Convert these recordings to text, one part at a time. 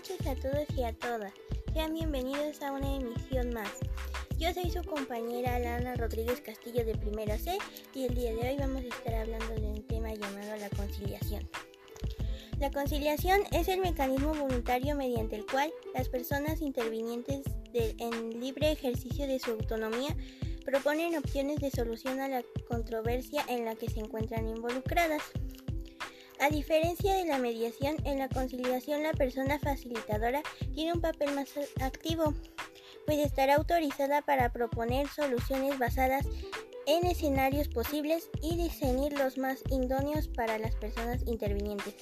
tardes a todos y a todas. Sean bienvenidos a una emisión más. Yo soy su compañera Lana Rodríguez Castillo de Primero C y el día de hoy vamos a estar hablando de un tema llamado la conciliación. La conciliación es el mecanismo voluntario mediante el cual las personas intervinientes en libre ejercicio de su autonomía proponen opciones de solución a la controversia en la que se encuentran involucradas. A diferencia de la mediación, en la conciliación la persona facilitadora tiene un papel más activo, pues estará autorizada para proponer soluciones basadas en escenarios posibles y diseñar los más idóneos para las personas intervinientes.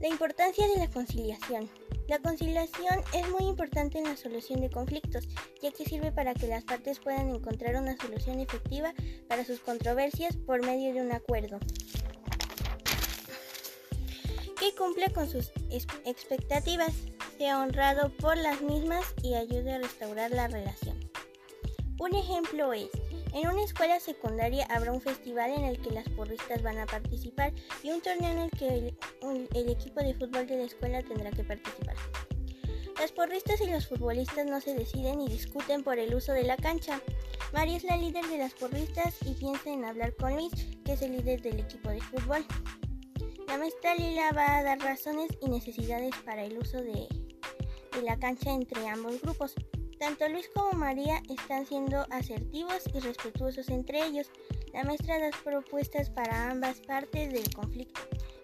La importancia de la conciliación. La conciliación es muy importante en la solución de conflictos, ya que sirve para que las partes puedan encontrar una solución efectiva para sus controversias por medio de un acuerdo cumple con sus expectativas, sea honrado por las mismas y ayude a restaurar la relación. Un ejemplo es, en una escuela secundaria habrá un festival en el que las porristas van a participar y un torneo en el que el, equipo de fútbol de la escuela tendrá que participar. Las porristas y los futbolistas no se deciden y discuten por el uso de la cancha. María es la líder de las porristas y piensa en hablar con Luis, que es el líder del equipo de fútbol. La maestra Lila va a dar razones y necesidades para el uso de, la cancha entre ambos grupos. Tanto Luis como María están siendo asertivos y respetuosos entre ellos. La maestra da propuestas para ambas partes del conflicto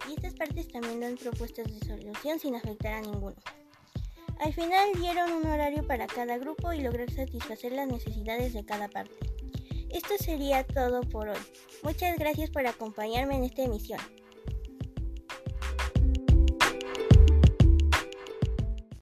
y estas partes también dan propuestas de solución sin afectar a ninguno. Al final dieron un horario para cada grupo y lograr satisfacer las necesidades de cada parte. Esto sería todo por hoy. Muchas gracias por acompañarme en esta emisión.